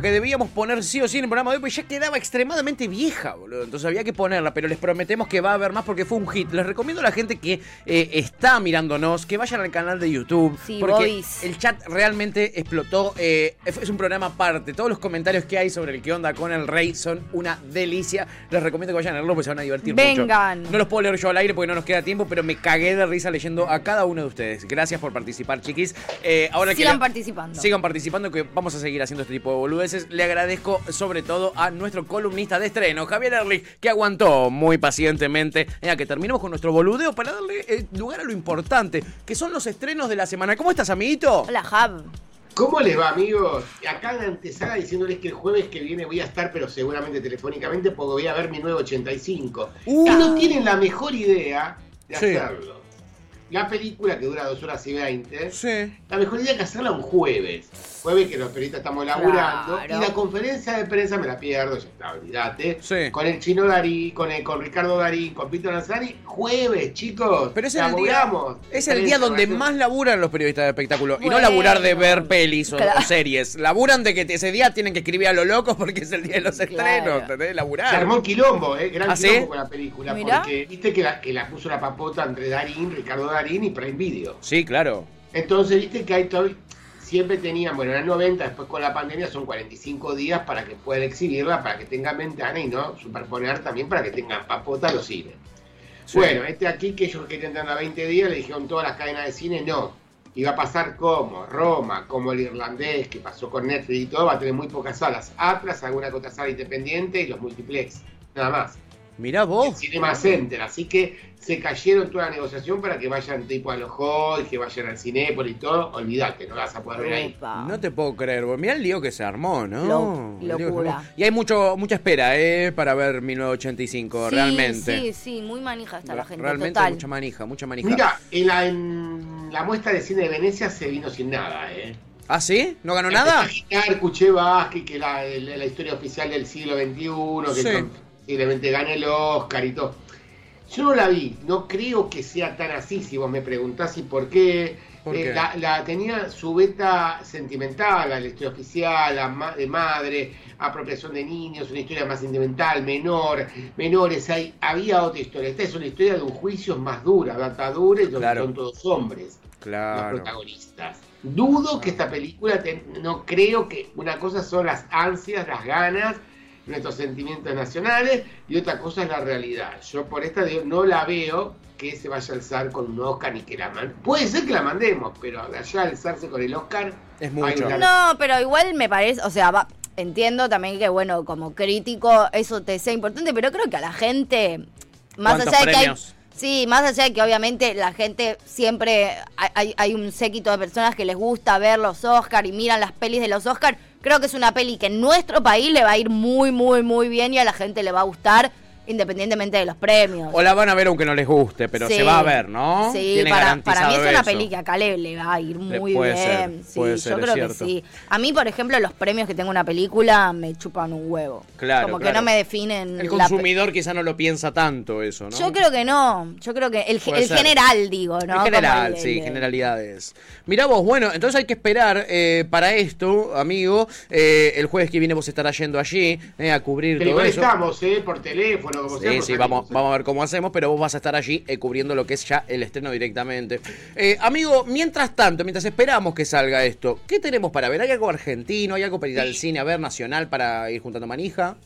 que debíamos poner sí o sí en el programa de hoy, pues ya quedaba extremadamente vieja, boludo. Entonces había que ponerla, pero les prometemos que va a haber más porque fue un hit. Les recomiendo a la gente que eh, está mirándonos que vayan al canal de YouTube. Sí, porque boys. el chat realmente explotó. eh, es un programa aparte. Todos los comentarios que hay sobre el que onda con el rey son una delicia. Les recomiendo que vayan a leerlo porque se van a divertir Vengan. mucho. No los puedo leer yo al aire porque no nos queda tiempo, pero me cagué de risa leyendo a cada uno de ustedes. Gracias por participar, chiquis. Eh, ahora que Sigan participando. Sigan participando que vamos a seguir haciendo este tipo de Le agradezco sobre todo a nuestro columnista de estreno, Javier Erlich, que aguantó muy pacientemente eh, a que terminemos con nuestro boludeo para darle eh, lugar a lo importante, que son los estrenos de la semana. ¿Cómo estás, amiguito? Hola, Jab. ¿Cómo les va, amigos? Acá en antesala diciéndoles que el jueves que viene voy a estar, pero seguramente telefónicamente, porque voy a ver mi 985. Uh. Y no tienen la mejor idea de Sí. hacerlo. La película que dura 2 horas y 20, Sí. la mejor idea es que hacerla un jueves. Jueves que los periodistas estamos laburando. Claro. Y la conferencia de prensa me la pierdo, ya está, olvídate. Sí. Con el chino Darí, con, el, con Ricardo Darí, con Pito Lanzani. Jueves, chicos. Pero es el, día, Laburamos. es el día donde más laburan los periodistas de espectáculo. Y no laburar de ver pelis o, Claro. o series. Laburan de que ese día tienen que escribir a lo locos porque es el día de los Claro. estrenos. ¿Entendés? Se Laburar. armó un quilombo, ¿eh? Gran ¿Ah, sí? quilombo con la película. Mirá. Porque viste que la, que la puso la papota entre Darín, Ricardo Darín y Prime Video. Sí, claro. Entonces, viste que hay todo- siempre tenían, bueno, en el 90, después con la pandemia, son 45 días para que puedan exhibirla, para que tengan ventana y no superponer también para que tengan papota los cines. Sí. Bueno, este aquí que ellos querían tener a 20 días, le dijeron todas las cadenas de cine, no. Iba a pasar como Roma, como el irlandés, que pasó con Netflix y todo, va a tener muy pocas salas. Atlas, alguna que otra sala independiente y los multiplex, nada más. Mirá El vos. Cinema Center, así que se cayeron toda la negociación para que vayan tipo a los halls, que vayan al Cinépolis y todo, olvídate, no la vas a poder ver ahí. No te puedo creer, vos. Mirá el lío que se armó, ¿no? Lo- El locura. armó. Y hay mucho, mucha espera, ¿eh? Para ver 1985, Sí, realmente. Sí, sí, muy manija está la gente. Realmente total. mucha manija, mucha manija. Mira, en la, en la muestra de cine de Venecia se vino sin nada, ¿eh? ¿Ah, sí? ¿No ganó nada? Imaginar, escuché Vázquez, que la, la historia oficial del siglo XXI, que Sí. Posiblemente gane el Oscar y todo. Yo no la vi, no creo que sea tan así, si vos me preguntás y por qué. ¿Por Eh, qué? La, la- tenía su beta sentimental, la historia oficial, la ma- de madre, apropiación de niños, una historia más sentimental, menor, menores, hay, había otra historia. Esta es una historia de un juicio más dura, data dura y donde Claro. son todos hombres los Claro. protagonistas. Dudo que esta película, te- no creo que una cosa son las ansias, las ganas, nuestros sentimientos nacionales y otra cosa es la realidad. Yo por esta digo, no la veo que se vaya a alzar con un Oscar ni que la mande. Puede ser que la mandemos, pero allá alzarse con el Oscar Es mucho. una- No, pero igual me parece, o sea, va- entiendo también que, bueno, como crítico eso te sea importante, pero creo que a la gente, más ¿Cuántos allá de que hay... Sí, más allá de que obviamente la gente siempre hay- hay, hay un séquito de personas que les gusta ver los Oscar y miran las pelis de los Oscar. Creo que es una peli que en nuestro país le va a ir muy, muy, muy bien y a la gente le va a gustar independientemente de los premios. O la van a ver aunque no les guste, pero Sí. se va a ver, ¿no? Sí, Tiene para, para mí es una eso. peli que acá le, le va a ir muy puede bien. ser, sí, puede yo ser, creo que sí. A mí, por ejemplo, los premios que tengo una película me chupan un huevo. Claro, Como que claro. no me definen. El consumidor quizá no lo piensa tanto eso, ¿no? Yo creo que no. Yo creo que el, el general, digo, ¿no? En general, el- sí, el- generalidades. Mirá vos, bueno, entonces hay que esperar eh, para esto, amigo. Eh, el jueves que viene vos estarás yendo allí eh, a cubrir Pero todo igual eso. estamos, ¿eh? Por teléfono, como sea. Sí, sí, vamos, vamos a ver cómo hacemos, pero vos vas a estar allí eh, cubriendo lo que es ya el estreno directamente. Eh, amigo, mientras tanto, mientras esperamos que salga esto, ¿qué tenemos para ver? ¿Hay algo argentino? ¿Hay algo para ir al cine a ver nacional para ir juntando manija?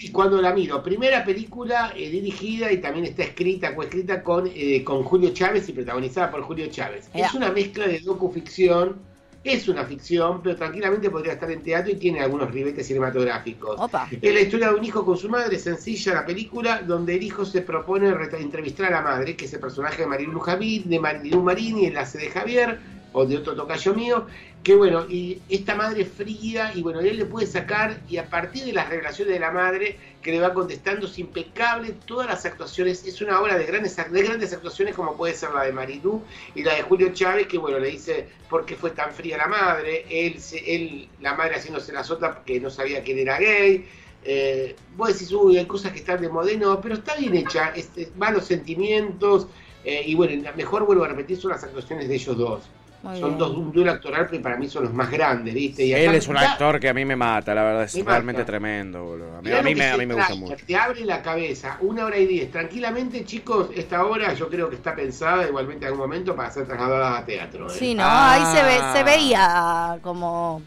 Y cuando la miro, primera película eh, dirigida y también está escrita, coescrita con, eh, con Julio Chávez y protagonizada por Julio Chávez. Es una mezcla de docuficción, es una ficción, pero tranquilamente podría estar en teatro y tiene algunos ribetes cinematográficos. Opa. Es la historia de un hijo con su madre, sencilla la película, donde el hijo se propone entrevistar a la madre, que es el personaje de Marilu Javid, de Marilu Marini, enlace de Javier, o de otro tocayo mío, que bueno, y esta madre fría, y bueno, él le puede sacar, y a partir de las revelaciones de la madre, que le va contestando, es impecable, todas las actuaciones, es una obra de grandes, de grandes actuaciones como puede ser la de Marilu y la de Julio Chávez, que bueno, le dice por qué fue tan fría la madre, él, él la madre haciéndose la sota porque no sabía que él era gay, eh, vos decís, uy, hay cosas que están de modeno, pero está bien hecha, este, los sentimientos, Eh, y bueno, mejor vuelvo a repetir son las actuaciones de ellos dos. Muy son bien. dos, un duelo actoral que para mí son los más grandes, ¿viste? Y Él acá- es un actor que a mí me mata, la verdad, es Me realmente mata. tremendo, boludo. A mí, a mí me, a mí me gusta mucho. Te abre la cabeza, una hora y diez. Tranquilamente, chicos, esta hora yo creo que está pensada igualmente en algún momento para ser trasladada a teatro. ¿eh? Sí, no, Ah. ahí se, ve, se veía como.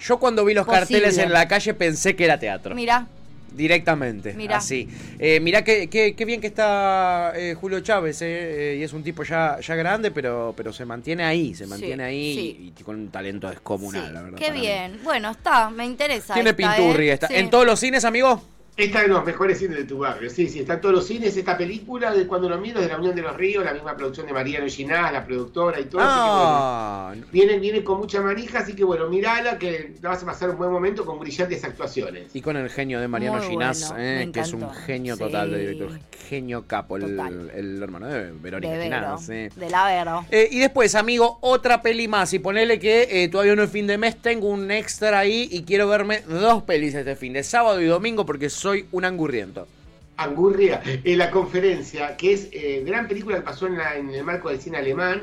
Yo cuando vi los Posible. carteles en la calle pensé que era teatro. Mira, Directamente, Mirá. así. Eh, mirá qué, qué, qué bien que está eh, Julio Chávez, eh, eh, y es un tipo ya, ya grande, pero, pero se mantiene ahí, se mantiene ahí sí. y, y con un talento descomunal, sí, la verdad. qué mí. bien. Bueno, está, me interesa. Tiene esta, pinturri ¿eh? esta. ¿En todos los cines, amigo? Está en los mejores cines de tu barrio, sí, sí, está en todos los cines. Esta película, de cuando lo miro, de la Unión de los Ríos, la misma producción de Mariano Ginás, la productora y todo. así que, bueno, Ah, Viene, viene con mucha manija, así que bueno, mirala, que te vas a pasar un buen momento con brillantes actuaciones. y con el genio de Mariano Muy Ginás, bueno, eh, que es un genio Sí. total de director. Genio capo, el, hermano de Verónica de Vero, Ginás. eh. de la Vero. Eh, y después, amigo, otra peli más. Y ponele que eh, todavía no es fin de mes, tengo un extra ahí y quiero verme dos pelis este fin de sábado y domingo porque soy un angurriento. Angurria, en la conferencia, que es eh, gran película que pasó en, la- en el marco del cine alemán,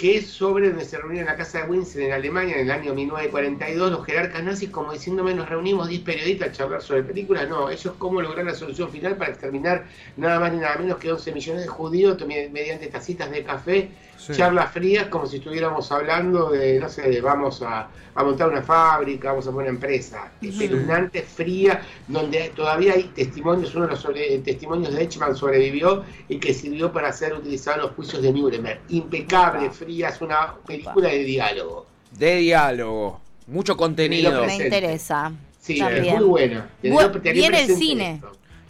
que es sobre donde se reunieron en la casa de Windsor en Alemania en el año 1942 los jerarcas nazis como diciéndome nos reunimos 10 periodistas a charlar sobre películas, no, ellos cómo lograr la solución final para exterminar nada más ni nada menos que 11 millones de judíos mediante tacitas de café, Sí. charlas frías como si estuviéramos hablando de, no sé, de vamos a, a montar una fábrica, vamos a poner una empresa, espeluznante, fría, donde todavía hay testimonios, uno de los sobre- testimonios de Eichmann sobrevivió y que sirvió para ser utilizado en los juicios de Nuremberg. Impecable, Opa. fría, es una película de diálogo. De diálogo. Mucho contenido. Me interesa. Sí, es muy buena. Bu- viene el cine.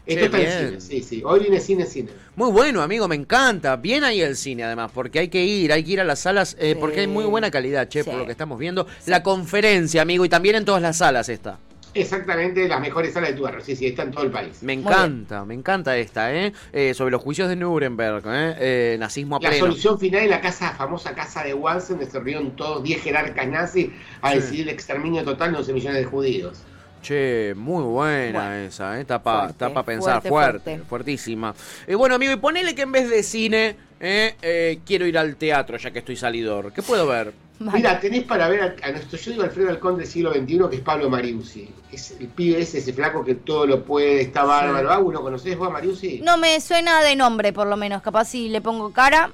Esto, está en bien. cine, sí, sí. Hoy viene cine, cine. Muy bueno, amigo, me encanta. Bien ahí el cine, además, porque hay que ir, hay que ir a las salas, eh, Sí. porque hay muy buena calidad, che, por lo que estamos viendo. La conferencia, amigo, y también en todas las salas está. Exactamente, las mejores salas de tu barrio. Sí, sí, está en todo el país. Me encanta, me encanta esta, ¿eh? Eh, Sobre los juicios de Nuremberg, ¿eh? Eh, nazismo a La pleno. solución final en la casa, famosa casa de Wansen, donde se reunieron todos 10 jerarcas nazis a Sí. decidir el exterminio total de 11 millones de judíos. Che, muy buena Bueno, esa, ¿eh? Está para pensar, fuerte, fuerte, fuerte. fuertísima. Eh, bueno, amigo, y ponele que en vez de cine, eh, eh, quiero ir al teatro, ya que estoy salidor. ¿Qué puedo ver? Vale. Mira, tenés para ver a, a nuestro, yo digo Alfredo Alcón del siglo XXI, que es Pablo Mariusi. Es el pibe ese, ese flaco que todo lo puede, está bárbaro. Ah, ¿lo conocés vos a Mariusi? No me suena de nombre, por lo menos. Capaz si le pongo cara.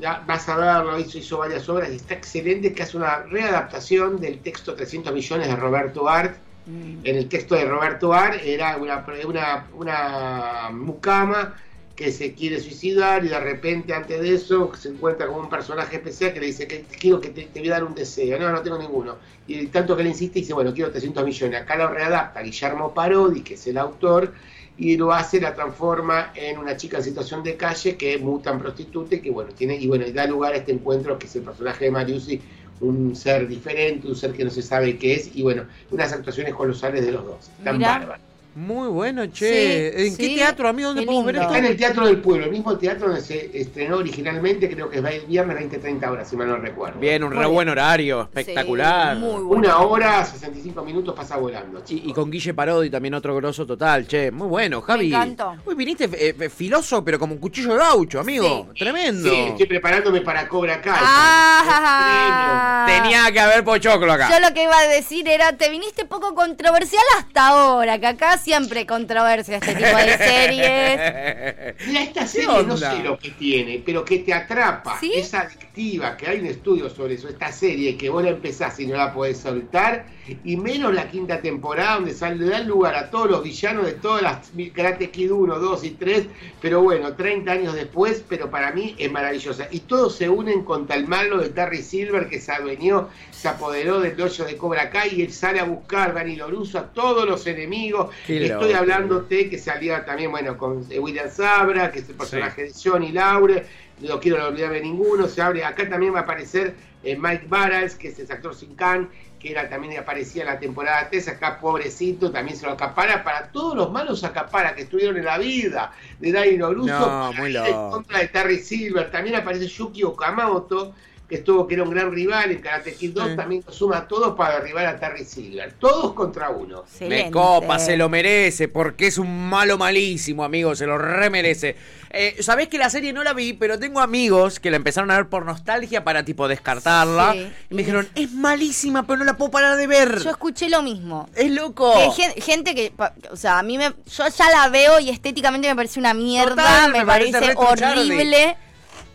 Ya vas a verlo, hizo, hizo varias obras y está excelente, que hace una readaptación del texto 300 millones de Roberto Art. Mm, En el texto de Roberto Art era una, una, una mucama que se quiere suicidar y de repente antes de eso se encuentra con un personaje especial que le dice que quiero que te, te voy a dar un deseo, no, no tengo ninguno. Y tanto que le insiste dice, bueno, quiero 300 millones. Acá lo readapta Guillermo Parodi, que es el autor, y lo hace, la transforma en una chica en situación de calle que muta en prostituta y que bueno, tiene, y bueno, y da lugar a este encuentro que es el personaje de Mariusi, un ser diferente, un ser que no se sabe qué es, y bueno, unas actuaciones colosales de los dos. Tan Mirá. bárbaras. Muy bueno, che. Sí, ¿En qué sí, teatro, amigo? ¿Dónde podemos ver esto? Está en el Teatro del Pueblo, el mismo teatro donde se estrenó originalmente, creo que es el viernes 20-30 horas, si mal no recuerdo. Bien, un re buen horario, espectacular. Sí, muy bueno. Una hora, 65 minutos pasa volando. Y, con Guille Parodi también otro grosso total, che. Muy bueno, Javi. encantó. Uy, viniste eh, eh, filoso, pero como un cuchillo de gaucho, amigo. Sí. Tremendo. Sí, estoy preparándome para Cobra Kai. Ah. Tenía que haber pochoclo acá. Yo lo que iba a decir era, te viniste poco controversial hasta ahora, que acá siempre controversia este tipo de series. Mira, esta ¿Qué serie no sé lo que tiene, pero que te atrapa, ¿Sí? es adictiva, que hay un estudio sobre eso, esta serie que vos la empezás y no la podés soltar, y menos la quinta temporada donde sale, le dan lugar a todos los villanos de todas las Karate Kid 1, 2 y 3, pero bueno, 30 años después, pero para mí es maravillosa. Y todos se unen contra el malo de Terry Silver que se adueñó, se apoderó del dojo de Cobra Kai y él sale a buscar, Dani Loruso, a todos los enemigos. Qué Estoy loco. hablándote que salía también, bueno, con eh, William Sabra, que es el personaje de Johnny Laure, no quiero olvidarme ninguno, se abre, acá también va a aparecer eh, Mike Barrels, que es el actor sin can, que era también aparecía en la temporada 3, acá pobrecito, también se lo acapara, para todos los malos acapara que estuvieron en la vida de Dani Loruso, No, en contra de Terry Silver, también aparece Yuki Okamoto, estuvo que era un gran rival en Karate Kid 2, Sí. también lo suma a todos para derribar a Terry Silver. Todos contra uno. Excelente. Me copa, se lo merece, porque es un malo malísimo, amigo, se lo remerece. Eh, Sabés que la serie no la vi, pero tengo amigos que la empezaron a ver por nostalgia para tipo descartarla. Sí. Y me dijeron, es malísima, pero no la puedo parar de ver. Yo escuché lo mismo. Es loco. Que gente que, o sea, a mí me, yo ya la veo y estéticamente me parece una mierda, Total, me, me parece horrible.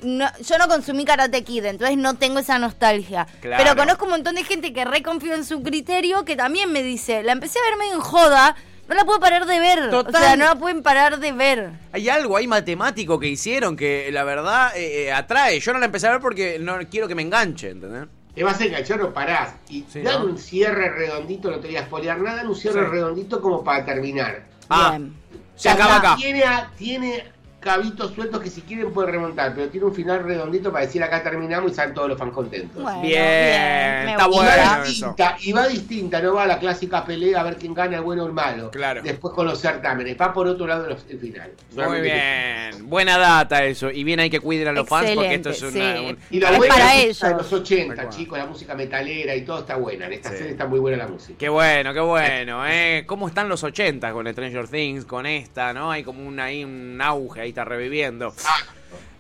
No- yo no consumí Karate Kid, entonces no tengo esa nostalgia. Claro. Pero conozco un montón de gente que reconfío en su criterio que también me dice, la empecé a ver medio en joda, no la puedo parar de ver. O sea, no la pueden parar de ver. Hay algo ahí matemático que hicieron que la verdad eh, eh, atrae. Yo no la empecé a ver porque no quiero que me enganche, ¿entendés? Te vas a enganchar o parás. Y Sí, dan ¿no? un cierre redondito, no te voy a spoilear nada, dan un cierre Sí. redondito como para terminar. Ah, Bien. se acaba acá. Tiene, tiene cabitos sueltos que si quieren pueden remontar, pero tiene un final redondito para decir acá terminamos y salen todos los fans contentos. Bueno, Bien, está Y bueno. va eso. distinta, y va distinta, no va a la clásica pelea a ver quién gana, el bueno o el malo. Claro. Después con los certámenes, va por otro lado los- el final. Muy bien. Buena data eso. Y bien hay que cuidar a los fans porque esto es una... sí. un- Y la Es buena para ellos. de los 80, Tal cual. chicos, la música metalera y todo está buena. En esta Sí. serie está muy buena la música. Qué bueno, qué bueno, ¿eh? ¿Cómo están los 80 con Stranger Things, con esta, no? Hay como un, ahí un auge, ahí está reviviendo.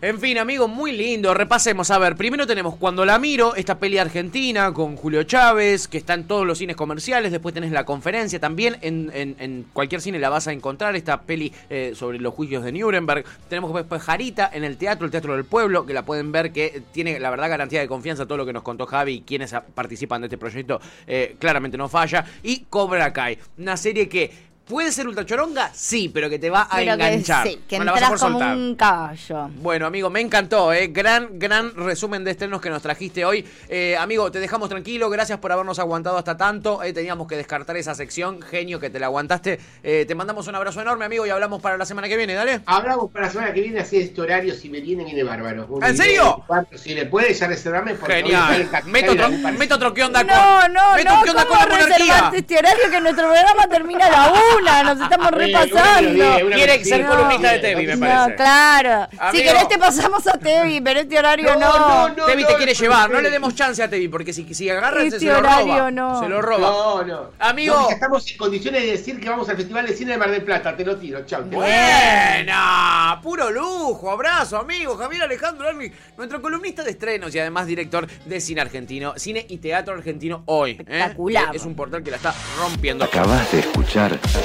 En fin, amigos, muy lindo. Repasemos. A ver, primero tenemos Cuando la miro, esta peli argentina con Julio Chávez, que está en todos los cines comerciales. Después tenés la conferencia también. En, cualquier cine la vas a encontrar. Esta peli eh, sobre los juicios de Nuremberg. Tenemos después Jarita en el teatro, el Teatro del Pueblo, que la pueden ver, que tiene la verdad garantía de confianza. Todo lo que nos contó Javi y quienes participan de este proyecto eh, claramente no falla. Y Cobra Kai, una serie que. ¿Puede ser ultra choronga? Sí, pero que te va a Pero que, enganchar. sí, que No la vas a como soltar. un caballo. Bueno, amigo, me encantó, ¿eh? Gran, gran resumen de estrenos que nos trajiste hoy. Eh, amigo, te dejamos tranquilo, gracias por habernos aguantado hasta tanto. Eh, teníamos que descartar esa sección, genio que te la aguantaste. Eh, te mandamos un abrazo enorme, amigo, y hablamos para la semana que viene, dale. Hablamos para la semana que viene, así este horario, si me viene, viene bárbaro. ¿En serio? 24, Si le puede, ya reservarme. porque Genial. Meto otro, meto otro qué onda con. No, no, meto no, qué onda ¿cómo con la monarquía. este horario que nuestro programa termina a la una? Nos estamos Eh, repasando. una melodía, una Quiere ser columnista de Tevi, me parece. No, claro. Si querés te pasamos a Tevi, pero este horario no. No, no, Tevi te no, quiere no, llevar, no, no le no. demos chance a Tevi, porque si, si agarra Este se, se lo horario roba. no. Se lo roba. No, no. Amigo. No, estamos en condiciones de decir que vamos al Festival de Cine de Mar del Plata. Te lo tiro, chao. te- Buena, puro lujo, abrazo, amigo Javier Alejandro Erlich, nuestro columnista de estrenos y además director de cine argentino, cine y teatro argentino hoy. ¿eh? Espectacular. Es un portal que la está rompiendo. Acabas de escuchar